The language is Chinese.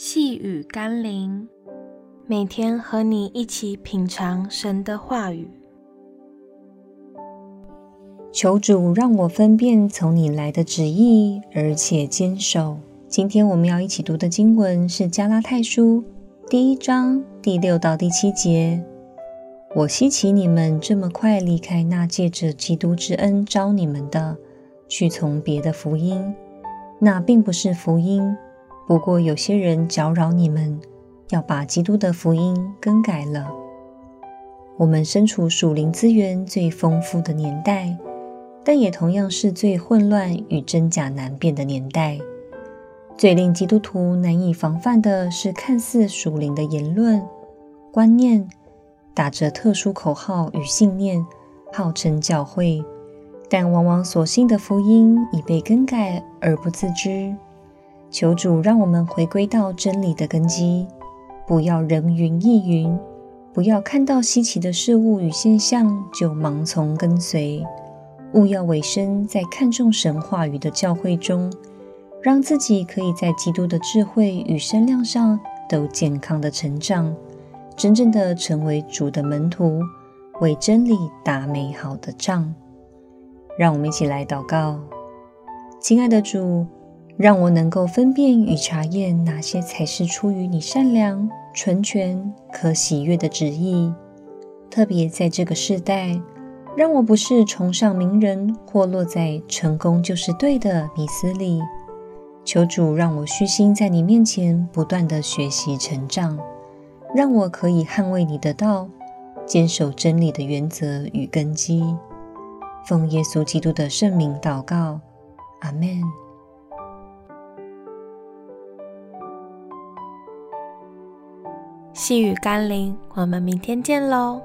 细雨甘霖，每天和你一起品尝神的话语。求主让我分辨从你来的旨意，而且坚守。今天我们要一起读的经文是《加拉太书》第一章第六到第七节。我希奇你们这么快离开那借着基督之恩招你们的，去从别的福音，那并不是福音。不过有些人搅扰你们，要把基督的福音更改了。我们身处属灵资源最丰富的年代，但也同样是最混乱与真假难辨的年代。最令基督徒难以防范的是，看似属灵的言论、观念，打着特殊口号与信念，号称教会，但往往所信的福音已被更改而不自知。求主让我们回归到真理的根基，不要人云亦云，不要看到稀奇的事物与现象就盲从跟随，务要委身在看重神话语的教会中，让自己可以在基督的智慧与身量上都健康的成长，真正的成为主的门徒，为真理打美好的仗。让我们一起来祷告，亲爱的主。让我能够分辨与查验哪些才是出于你善良、纯全、可喜悦的旨意。特别在这个世代，让我不是崇尚名人或落在成功就是对的迷思里。求主让我虚心在你面前不断地学习成长，让我可以捍卫你的道，坚守真理的原则与根基。奉耶稣基督的圣名祷告，阿门。细雨甘霖，我们明天见喽。